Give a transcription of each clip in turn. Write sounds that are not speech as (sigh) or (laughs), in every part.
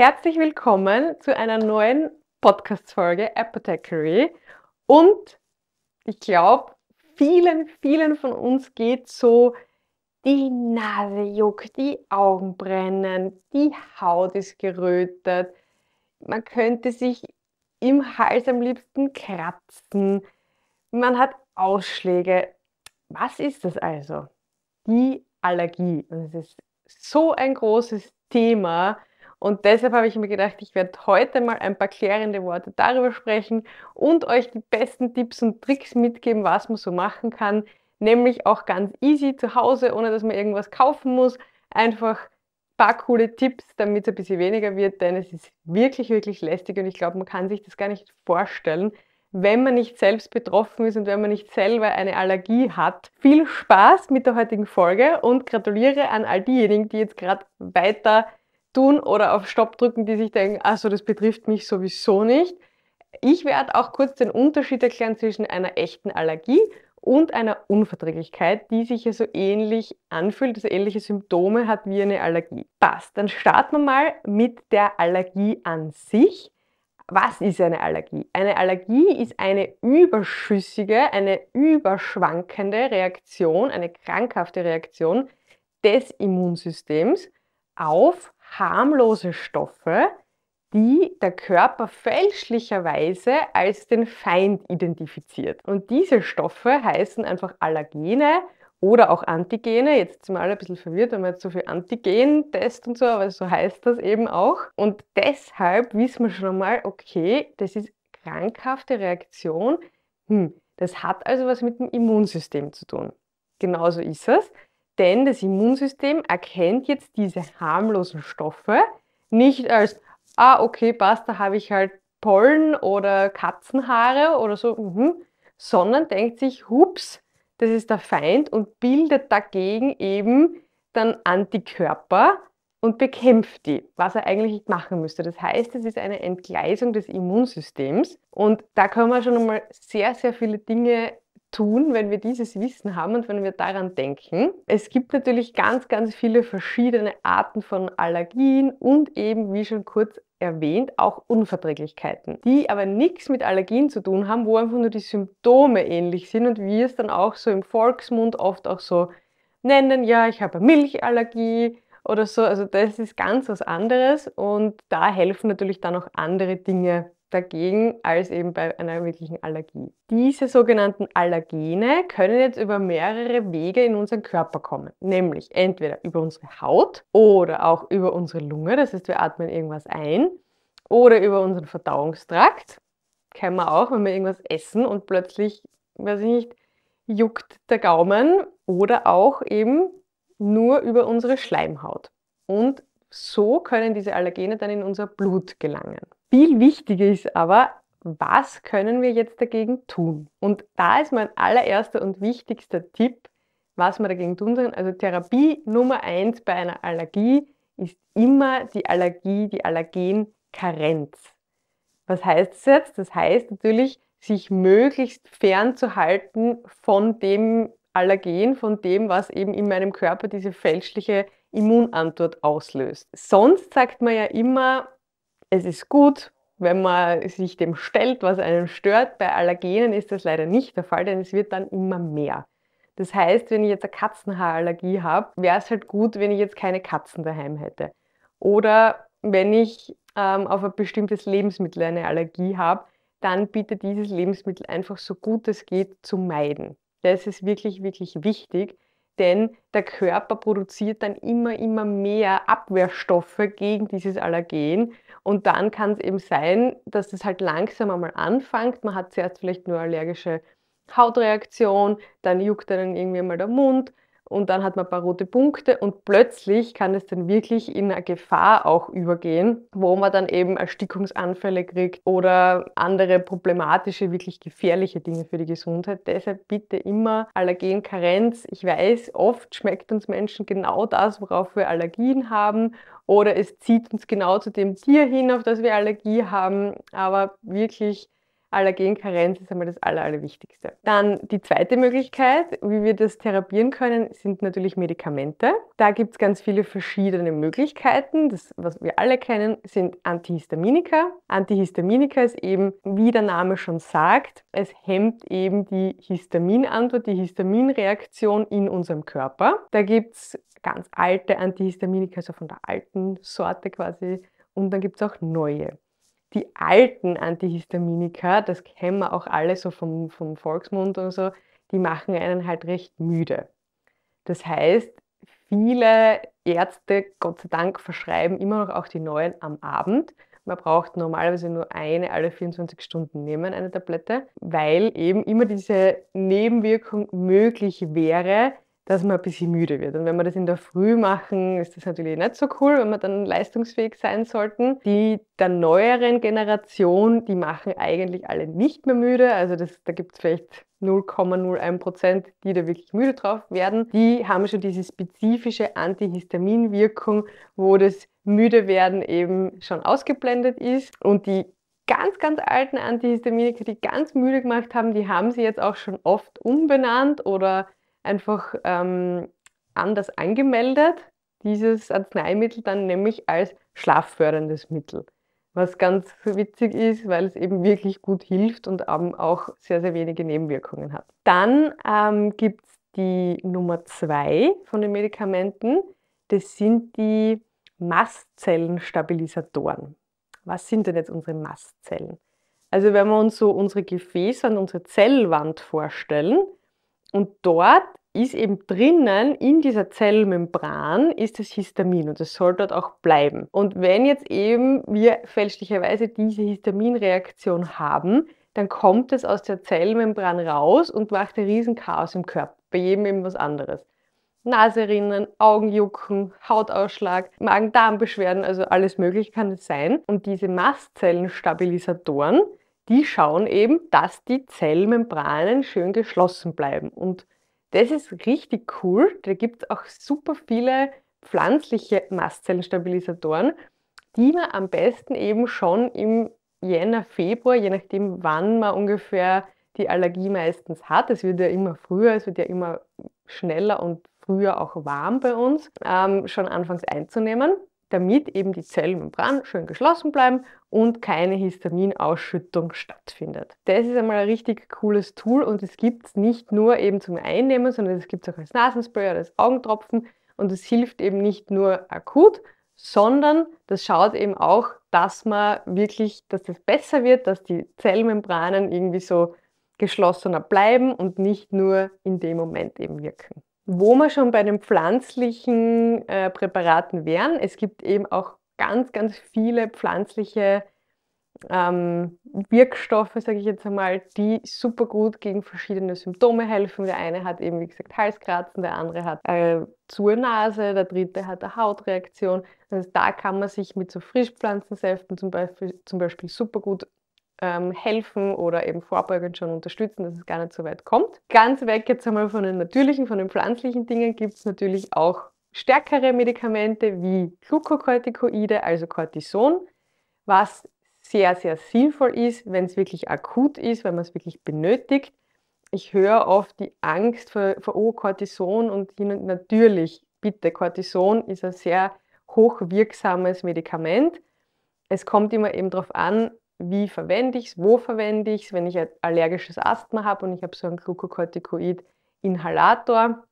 Herzlich willkommen zu einer neuen Podcast-Folge Apothecary. Und ich glaube, vielen, vielen von uns geht so, die Nase juckt, die Augen brennen, die Haut ist gerötet. Man könnte sich im Hals am liebsten kratzen. Man hat Ausschläge. Was ist das also? Die Allergie. Und es ist so ein großes Thema. Und deshalb habe ich mir gedacht, ich werde heute mal ein paar klärende Worte darüber sprechen und euch die besten Tipps und Tricks mitgeben, was man so machen kann. Nämlich auch ganz easy zu Hause, ohne dass man irgendwas kaufen muss. Einfach ein paar coole Tipps, damit es ein bisschen weniger wird, denn es ist wirklich, wirklich lästig und ich glaube, man kann sich das gar nicht vorstellen, wenn man nicht selbst betroffen ist und wenn man nicht selber eine Allergie hat. Viel Spaß mit der heutigen Folge und gratuliere an all diejenigen, die jetzt gerade weiter tun oder auf Stopp drücken, die sich denken, also das betrifft mich sowieso nicht. Ich werde auch kurz den Unterschied erklären zwischen einer echten Allergie und einer Unverträglichkeit, die sich ja so ähnlich anfühlt, also ähnliche Symptome hat wie eine Allergie. Passt, dann starten wir mal mit der Allergie an sich. Was ist eine Allergie? Eine Allergie ist eine überschüssige, eine überschwankende Reaktion, eine krankhafte Reaktion des Immunsystems auf harmlose Stoffe, die der Körper fälschlicherweise als den Feind identifiziert. Und diese Stoffe heißen einfach Allergene oder auch Antigene. Jetzt sind wir alle ein bisschen verwirrt, wenn wir jetzt so viel Antigen-Test und so, aber so heißt das eben auch. Und deshalb wissen wir schon mal, okay, das ist krankhafte Reaktion. Hm, das hat also was mit dem Immunsystem zu tun. Genauso ist es, denn das Immunsystem erkennt jetzt diese harmlosen Stoffe nicht als, ah, okay, passt, da habe ich halt Pollen oder Katzenhaare oder so, mhm, sondern denkt sich, hups, das ist der Feind und bildet dagegen eben dann Antikörper und bekämpft die, was er eigentlich nicht machen müsste. Das heißt, es ist eine Entgleisung des Immunsystems und da können wir schon einmal sehr, sehr viele Dinge tun, wenn wir dieses Wissen haben und wenn wir daran denken. Es gibt natürlich ganz, ganz viele verschiedene Arten von Allergien und eben, wie schon kurz erwähnt, auch Unverträglichkeiten, die aber nichts mit Allergien zu tun haben, wo einfach nur die Symptome ähnlich sind und wir es dann auch so im Volksmund oft auch so nennen, ja, ich habe Milchallergie oder so. Also das ist ganz was anderes und da helfen natürlich dann auch andere Dinge dagegen als eben bei einer wirklichen Allergie. Diese sogenannten Allergene können jetzt über mehrere Wege in unseren Körper kommen, nämlich entweder über unsere Haut oder auch über unsere Lunge, das heißt wir atmen irgendwas ein, oder über unseren Verdauungstrakt, kennen wir auch, wenn wir irgendwas essen und plötzlich, weiß ich nicht, juckt der Gaumen oder auch eben nur über unsere Schleimhaut. Und so können diese Allergene dann in unser Blut gelangen. Viel wichtiger ist aber, was können wir jetzt dagegen tun? Und da ist mein allererster und wichtigster Tipp, was wir dagegen tun können. Also Therapie Nummer eins bei einer Allergie ist immer die Allergie, die Allergenkarenz. Was heißt das jetzt? Das heißt natürlich, sich möglichst fernzuhalten von dem Allergen, von dem, was eben in meinem Körper diese fälschliche Immunantwort auslöst. Sonst sagt man ja immer, es ist gut, wenn man sich dem stellt, was einen stört. Bei Allergenen ist das leider nicht der Fall, denn es wird dann immer mehr. Das heißt, wenn ich jetzt eine Katzenhaarallergie habe, wäre es halt gut, wenn ich jetzt keine Katzen daheim hätte. Oder wenn ich ähm, auf ein bestimmtes Lebensmittel eine Allergie habe, dann bitte dieses Lebensmittel einfach so gut es geht zu meiden. Das ist wirklich, wirklich wichtig, denn der Körper produziert dann immer, immer mehr Abwehrstoffe gegen dieses Allergen und dann kann es eben sein, dass es halt langsam einmal anfängt. Man hat zuerst vielleicht nur allergische Hautreaktion, dann juckt dann irgendwie mal der Mund und dann hat man ein paar rote Punkte und plötzlich kann es dann wirklich in eine Gefahr auch übergehen, wo man dann eben Erstickungsanfälle kriegt oder andere problematische, wirklich gefährliche Dinge für die Gesundheit. Deshalb bitte immer Allergenkarenz. Ich weiß, oft schmeckt uns Menschen genau das, worauf wir Allergien haben oder es zieht uns genau zu dem Tier hin, auf das wir Allergie haben, aber wirklich Allergenkarenz ist einmal das Aller, Allerwichtigste. Dann die zweite Möglichkeit, wie wir das therapieren können, sind natürlich Medikamente. Da gibt es ganz viele verschiedene Möglichkeiten. Das, was wir alle kennen, sind Antihistaminika. Antihistaminika ist eben, wie der Name schon sagt, es hemmt eben die Histaminantwort, die Histaminreaktion in unserem Körper. Da gibt es ganz alte Antihistaminika, also von der alten Sorte quasi, und dann gibt es auch neue die alten Antihistaminika, das kennen wir auch alle so vom, vom Volksmund und so, die machen einen halt recht müde. Das heißt, viele Ärzte, Gott sei Dank, verschreiben immer noch auch die neuen am Abend. Man braucht normalerweise nur eine alle 24 Stunden nehmen, eine Tablette, weil eben immer diese Nebenwirkung möglich wäre, dass man ein bisschen müde wird. Und wenn wir das in der Früh machen, ist das natürlich nicht so cool, wenn wir dann leistungsfähig sein sollten. Die der neueren Generation, die machen eigentlich alle nicht mehr müde. Also das, da gibt es vielleicht 0,01 Prozent, die da wirklich müde drauf werden. Die haben schon diese spezifische Antihistaminwirkung, wo das Müdewerden eben schon ausgeblendet ist. Und die ganz, ganz alten Antihistaminika, die ganz müde gemacht haben, die haben sie jetzt auch schon oft umbenannt oder einfach ähm, anders angemeldet, dieses Arzneimittel dann nämlich als schlafförderndes Mittel. Was ganz witzig ist, weil es eben wirklich gut hilft und auch sehr, sehr wenige Nebenwirkungen hat. Dann ähm, gibt es die Nummer zwei von den Medikamenten. Das sind die Mastzellenstabilisatoren. Was sind denn jetzt unsere Mastzellen? Also wenn wir uns so unsere Gefäße und unsere Zellwand vorstellen, und dort ist eben drinnen in dieser Zellmembran ist das Histamin und das soll dort auch bleiben. Und wenn jetzt eben wir fälschlicherweise diese Histaminreaktion haben, dann kommt es aus der Zellmembran raus und macht ein Riesenchaos im Körper. Bei jedem eben was anderes. Naserinnen, Augenjucken, Hautausschlag, Magen-Darm-Beschwerden, also alles mögliche kann es sein. Und diese Mastzellenstabilisatoren, die schauen eben, dass die Zellmembranen schön geschlossen bleiben. Und das ist richtig cool. Da gibt es auch super viele pflanzliche Mastzellenstabilisatoren, die man am besten eben schon im Jänner, Februar, je nachdem, wann man ungefähr die Allergie meistens hat. Es wird ja immer früher, es wird ja immer schneller und früher auch warm bei uns, ähm, schon anfangs einzunehmen damit eben die Zellmembran schön geschlossen bleiben und keine Histaminausschüttung stattfindet. Das ist einmal ein richtig cooles Tool und es gibt es nicht nur eben zum Einnehmen, sondern es gibt es auch als Nasenspray oder als Augentropfen und es hilft eben nicht nur akut, sondern das schaut eben auch, dass man wirklich, dass das besser wird, dass die Zellmembranen irgendwie so geschlossener bleiben und nicht nur in dem Moment eben wirken. Wo wir schon bei den pflanzlichen äh, Präparaten wären, es gibt eben auch ganz, ganz viele pflanzliche ähm, Wirkstoffe, sage ich jetzt einmal, die super gut gegen verschiedene Symptome helfen. Der eine hat eben, wie gesagt, Halskratzen, der andere hat äh, zur Nase, der dritte hat eine Hautreaktion. Also da kann man sich mit so Frischpflanzensäften zum Beispiel, zum Beispiel super gut ähm, helfen oder eben vorbeugend schon unterstützen, dass es gar nicht so weit kommt. Ganz weg jetzt einmal von den natürlichen, von den pflanzlichen Dingen gibt es natürlich auch stärkere Medikamente wie Glukokortikoide, also Cortison, was sehr, sehr sinnvoll ist, wenn es wirklich akut ist, wenn man es wirklich benötigt. Ich höre oft die Angst vor, vor oh, Cortison und natürlich, bitte, Cortison ist ein sehr hochwirksames Medikament. Es kommt immer eben darauf an, wie verwende ich es, wo verwende ich es, wenn ich ein allergisches Asthma habe und ich habe so einen Glucocorticoid-Inhalator,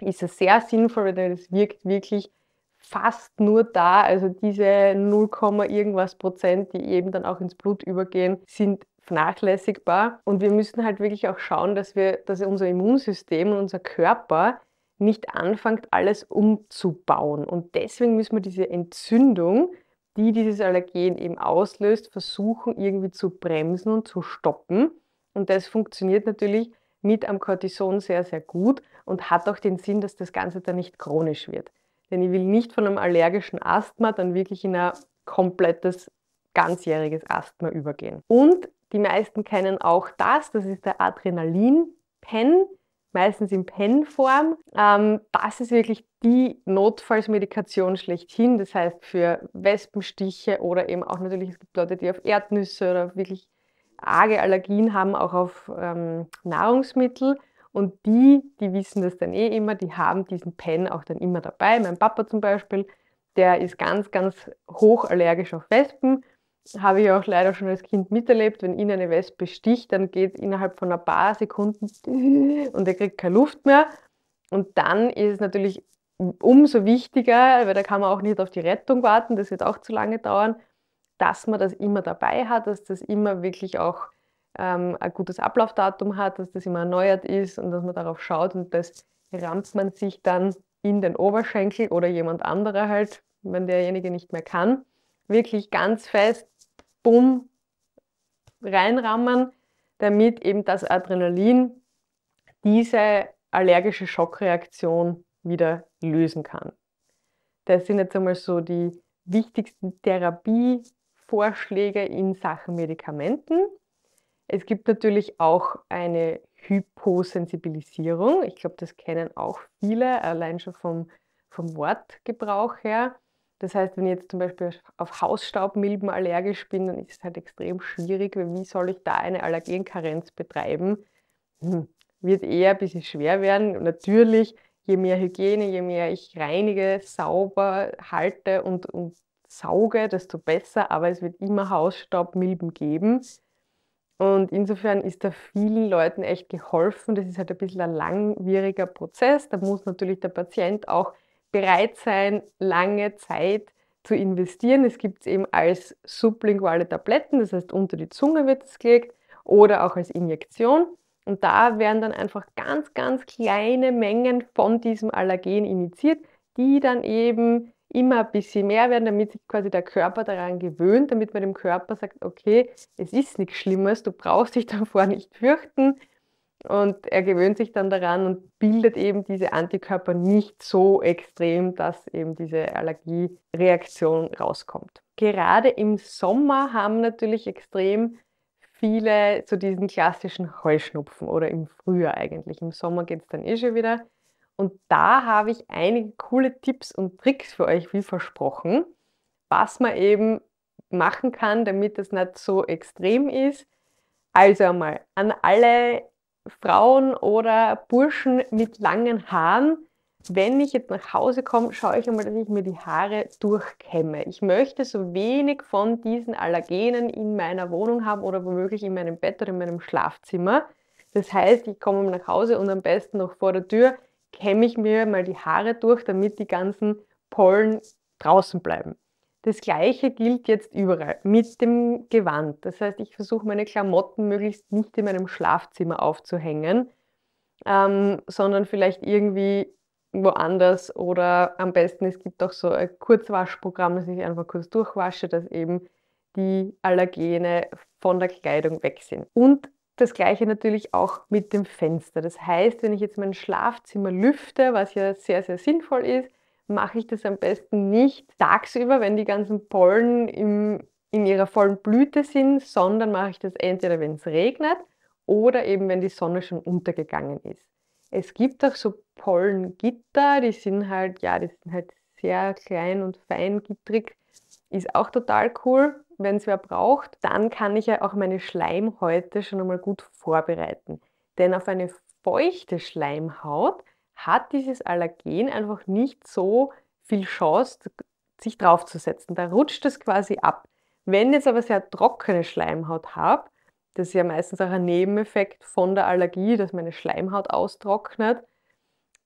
ist es sehr sinnvoll, weil es wirkt wirklich fast nur da. Also diese 0, irgendwas Prozent, die eben dann auch ins Blut übergehen, sind vernachlässigbar. Und wir müssen halt wirklich auch schauen, dass wir, dass unser Immunsystem und unser Körper nicht anfängt, alles umzubauen. Und deswegen müssen wir diese Entzündung, die dieses Allergen eben auslöst, versuchen irgendwie zu bremsen und zu stoppen. Und das funktioniert natürlich mit am Cortison sehr, sehr gut und hat auch den Sinn, dass das Ganze dann nicht chronisch wird. Denn ich will nicht von einem allergischen Asthma dann wirklich in ein komplettes ganzjähriges Asthma übergehen. Und die meisten kennen auch das, das ist der Adrenalin-Pen meistens in Pen-Form. Ähm, das ist wirklich die Notfallsmedikation schlechthin. Das heißt für Wespenstiche oder eben auch natürlich, es gibt Leute, die auf Erdnüsse oder wirklich arge Allergien haben, auch auf ähm, Nahrungsmittel. Und die, die wissen das dann eh immer, die haben diesen Pen auch dann immer dabei. Mein Papa zum Beispiel, der ist ganz, ganz hoch allergisch auf Wespen. Habe ich auch leider schon als Kind miterlebt. Wenn ihn eine Wespe sticht, dann geht innerhalb von ein paar Sekunden (laughs) und er kriegt keine Luft mehr. Und dann ist es natürlich umso wichtiger, weil da kann man auch nicht auf die Rettung warten, das wird auch zu lange dauern, dass man das immer dabei hat, dass das immer wirklich auch ähm, ein gutes Ablaufdatum hat, dass das immer erneuert ist und dass man darauf schaut und das rammt man sich dann in den Oberschenkel oder jemand anderer halt, wenn derjenige nicht mehr kann, wirklich ganz fest, bumm, reinrammen, damit eben das Adrenalin diese allergische Schockreaktion wieder lösen kann. Das sind jetzt einmal so die wichtigsten Therapievorschläge in Sachen Medikamenten. Es gibt natürlich auch eine Hyposensibilisierung. Ich glaube, das kennen auch viele, allein schon vom, vom Wortgebrauch her. Das heißt, wenn ich jetzt zum Beispiel auf Hausstaubmilben allergisch bin, dann ist es halt extrem schwierig, weil wie soll ich da eine Allergenkarenz betreiben? Hm, wird eher ein bisschen schwer werden. natürlich, je mehr Hygiene, je mehr ich reinige, sauber halte und, und sauge, desto besser. Aber es wird immer Hausstaubmilben geben. Und insofern ist da vielen Leuten echt geholfen. Das ist halt ein bisschen ein langwieriger Prozess. Da muss natürlich der Patient auch bereit sein, lange Zeit zu investieren. Es gibt es eben als sublinguale Tabletten, das heißt unter die Zunge wird es gelegt oder auch als Injektion. Und da werden dann einfach ganz, ganz kleine Mengen von diesem Allergen initiiert, die dann eben immer ein bisschen mehr werden, damit sich quasi der Körper daran gewöhnt, damit man dem Körper sagt, okay, es ist nichts Schlimmes, du brauchst dich (laughs) davor nicht fürchten. Und er gewöhnt sich dann daran und bildet eben diese Antikörper nicht so extrem, dass eben diese Allergiereaktion rauskommt. Gerade im Sommer haben natürlich extrem viele zu diesen klassischen Heuschnupfen oder im Frühjahr eigentlich. Im Sommer geht es dann eh schon wieder. Und da habe ich einige coole Tipps und Tricks für euch, wie versprochen, was man eben machen kann, damit es nicht so extrem ist. Also einmal an alle Frauen oder Burschen mit langen Haaren, wenn ich jetzt nach Hause komme, schaue ich einmal, dass ich mir die Haare durchkämme. Ich möchte so wenig von diesen Allergenen in meiner Wohnung haben oder womöglich in meinem Bett oder in meinem Schlafzimmer. Das heißt, ich komme nach Hause und am besten noch vor der Tür kämme ich mir mal die Haare durch, damit die ganzen Pollen draußen bleiben. Das gleiche gilt jetzt überall mit dem Gewand. Das heißt, ich versuche meine Klamotten möglichst nicht in meinem Schlafzimmer aufzuhängen, ähm, sondern vielleicht irgendwie woanders oder am besten, es gibt auch so ein Kurzwaschprogramm, dass ich einfach kurz durchwasche, dass eben die Allergene von der Kleidung weg sind. Und das gleiche natürlich auch mit dem Fenster. Das heißt, wenn ich jetzt mein Schlafzimmer lüfte, was ja sehr, sehr sinnvoll ist, mache ich das am besten nicht tagsüber, wenn die ganzen Pollen im, in ihrer vollen Blüte sind, sondern mache ich das entweder, wenn es regnet oder eben, wenn die Sonne schon untergegangen ist. Es gibt auch so Pollengitter, die sind halt, ja, die sind halt sehr klein und feingittrig. Ist auch total cool, wenn es wer braucht. Dann kann ich ja auch meine Schleimhäute schon einmal gut vorbereiten. Denn auf eine feuchte Schleimhaut hat dieses Allergen einfach nicht so viel Chance, sich draufzusetzen. Da rutscht es quasi ab. Wenn ich jetzt aber sehr trockene Schleimhaut habe, das ist ja meistens auch ein Nebeneffekt von der Allergie, dass meine Schleimhaut austrocknet,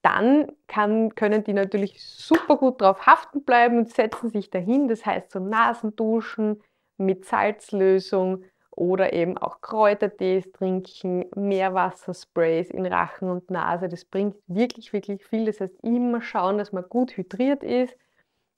dann kann, können die natürlich super gut drauf haften bleiben und setzen sich dahin. Das heißt so Nasenduschen mit Salzlösung oder eben auch Kräutertees trinken, Meerwassersprays in Rachen und Nase. Das bringt wirklich, wirklich viel. Das heißt, immer schauen, dass man gut hydriert ist,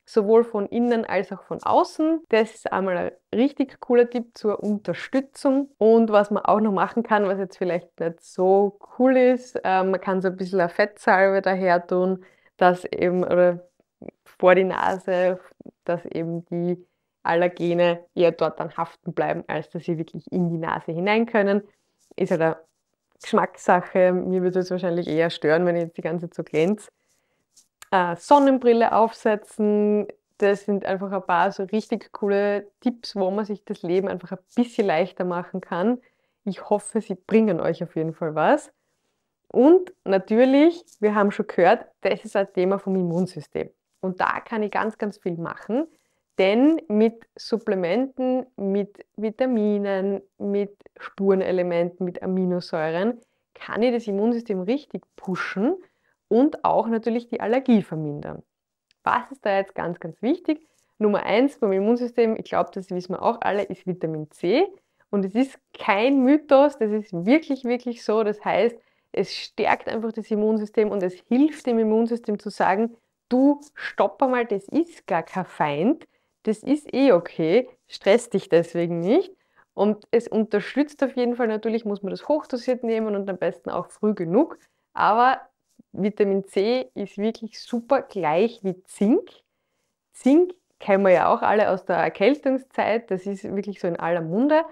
sowohl von innen als auch von außen. Das ist einmal ein richtig cooler Tipp zur Unterstützung. Und was man auch noch machen kann, was jetzt vielleicht nicht so cool ist, äh, man kann so ein bisschen eine Fettsalbe daher tun, dass eben, oder vor die Nase, dass eben die Allergene eher dort dann haften bleiben, als dass sie wirklich in die Nase hinein können. Ist halt eine Geschmackssache. Mir würde es wahrscheinlich eher stören, wenn ich jetzt die ganze Zeit so glänze. Äh, Sonnenbrille aufsetzen, das sind einfach ein paar so richtig coole Tipps, wo man sich das Leben einfach ein bisschen leichter machen kann. Ich hoffe, sie bringen euch auf jeden Fall was. Und natürlich, wir haben schon gehört, das ist ein Thema vom Immunsystem. Und da kann ich ganz, ganz viel machen, denn mit Supplementen, mit Vitaminen, mit Spurenelementen, mit Aminosäuren kann ich das Immunsystem richtig pushen und auch natürlich die Allergie vermindern. Was ist da jetzt ganz, ganz wichtig? Nummer eins beim Immunsystem, ich glaube, das wissen wir auch alle, ist Vitamin C. Und es ist kein Mythos, das ist wirklich, wirklich so. Das heißt, es stärkt einfach das Immunsystem und es hilft dem Immunsystem zu sagen, du stopp einmal, das ist gar kein Feind, das ist eh okay, stress dich deswegen nicht. Und es unterstützt auf jeden Fall, natürlich muss man das hochdosiert nehmen und am besten auch früh genug. Aber Vitamin C ist wirklich super gleich wie Zink. Zink kennen wir ja auch alle aus der Erkältungszeit, das ist wirklich so in aller Munde.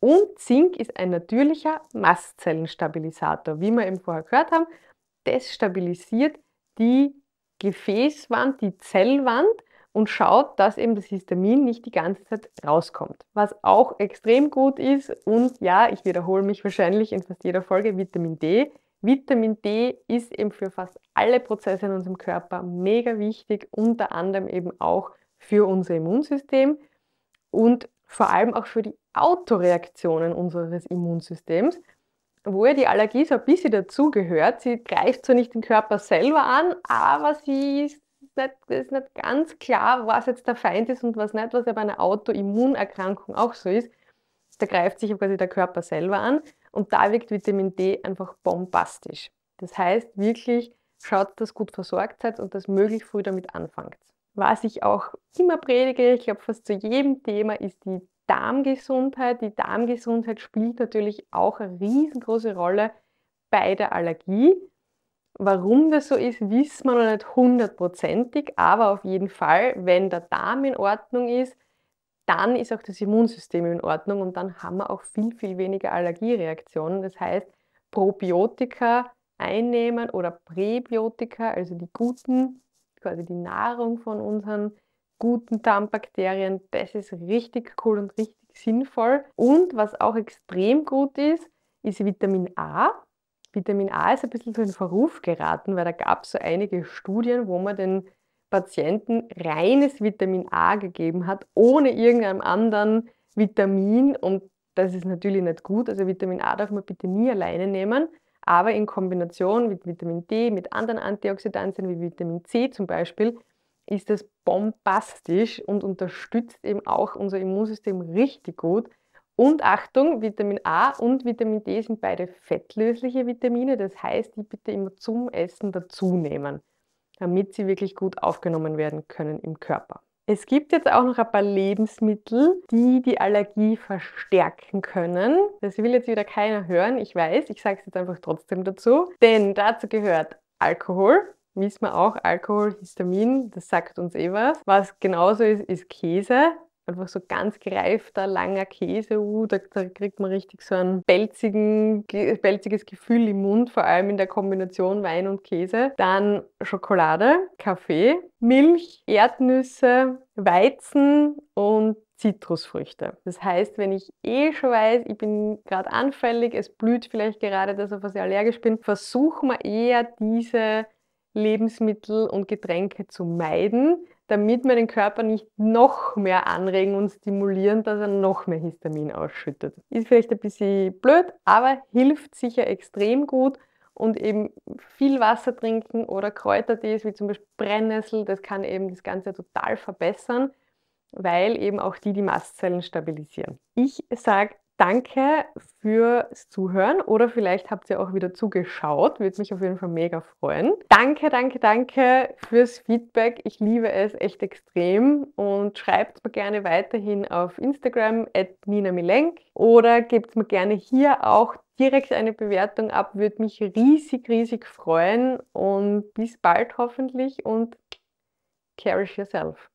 Und Zink ist ein natürlicher Mastzellenstabilisator, wie wir eben vorher gehört haben. Das stabilisiert die Gefäßwand, die Zellwand und schaut, dass eben das Histamin nicht die ganze Zeit rauskommt. Was auch extrem gut ist und ja, ich wiederhole mich wahrscheinlich in fast jeder Folge, Vitamin D. Vitamin D ist eben für fast alle Prozesse in unserem Körper mega wichtig, unter anderem eben auch für unser Immunsystem und vor allem auch für die Autoreaktionen unseres Immunsystems, wo ja die Allergie so ein bisschen dazugehört. Sie greift zwar nicht den Körper selber an, aber sie ist nicht, ist nicht ganz klar, was jetzt der Feind ist und was nicht, was ja bei einer Autoimmunerkrankung auch so ist. Da greift sich quasi der Körper selber an und da wirkt Vitamin D einfach bombastisch. Das heißt wirklich, schaut, dass gut versorgt seid und dass möglichst früh damit anfangt. Was ich auch immer predige, ich glaube fast zu jedem Thema, ist die Darmgesundheit. Die Darmgesundheit spielt natürlich auch eine riesengroße Rolle bei der Allergie. Warum das so ist, wissen wir noch nicht hundertprozentig, aber auf jeden Fall, wenn der Darm in Ordnung ist, dann ist auch das Immunsystem in Ordnung und dann haben wir auch viel, viel weniger Allergiereaktionen. Das heißt, Probiotika einnehmen oder Präbiotika, also die guten quasi die Nahrung von unseren guten Darmbakterien. Das ist richtig cool und richtig sinnvoll. Und was auch extrem gut ist, ist Vitamin A. Vitamin A ist ein bisschen so in Verruf geraten, weil da gab es so einige Studien, wo man den Patienten reines Vitamin A gegeben hat, ohne irgendeinem anderen Vitamin. Und das ist natürlich nicht gut. Also Vitamin A darf man bitte nie alleine nehmen aber in Kombination mit Vitamin D, mit anderen Antioxidantien wie Vitamin C zum Beispiel, ist es bombastisch und unterstützt eben auch unser Immunsystem richtig gut. Und Achtung, Vitamin A und Vitamin D sind beide fettlösliche Vitamine, das heißt, die bitte immer zum Essen dazu nehmen, damit sie wirklich gut aufgenommen werden können im Körper. Es gibt jetzt auch noch ein paar Lebensmittel, die die Allergie verstärken können. Das will jetzt wieder keiner hören, ich weiß, ich sage es jetzt einfach trotzdem dazu. Denn dazu gehört Alkohol, wissen wir auch, Alkohol, Histamin, das sagt uns eh was. Was genauso ist, ist Käse einfach so ganz gereifter, langer Käse, uh, da, da, kriegt man richtig so ein belzigen, belziges Gefühl im Mund, vor allem in der Kombination Wein und Käse. Dann Schokolade, Kaffee, Milch, Erdnüsse, Weizen und Zitrusfrüchte. Das heißt, wenn ich eh schon weiß, ich bin gerade anfällig, es blüht vielleicht gerade das, auf was ich allergisch bin, versuchen wir eher diese Lebensmittel und Getränke zu meiden, damit wir den Körper nicht noch mehr anregen und stimulieren, dass er noch mehr Histamin ausschüttet. Ist vielleicht ein bisschen blöd, aber hilft sicher extrem gut und eben viel Wasser trinken oder Kräutertees wie zum Beispiel Brennnessel, das kann eben das Ganze total verbessern, weil eben auch die die Mastzellen stabilisieren. Ich sage Danke fürs Zuhören oder vielleicht habt ihr auch wieder zugeschaut. Würde mich auf jeden Fall mega freuen. Danke, danke, danke fürs Feedback. Ich liebe es echt extrem und schreibt mir gerne weiterhin auf Instagram at Nina Milenk oder gebt mir gerne hier auch direkt eine Bewertung ab. Würde mich riesig, riesig freuen und bis bald hoffentlich und cherish yourself.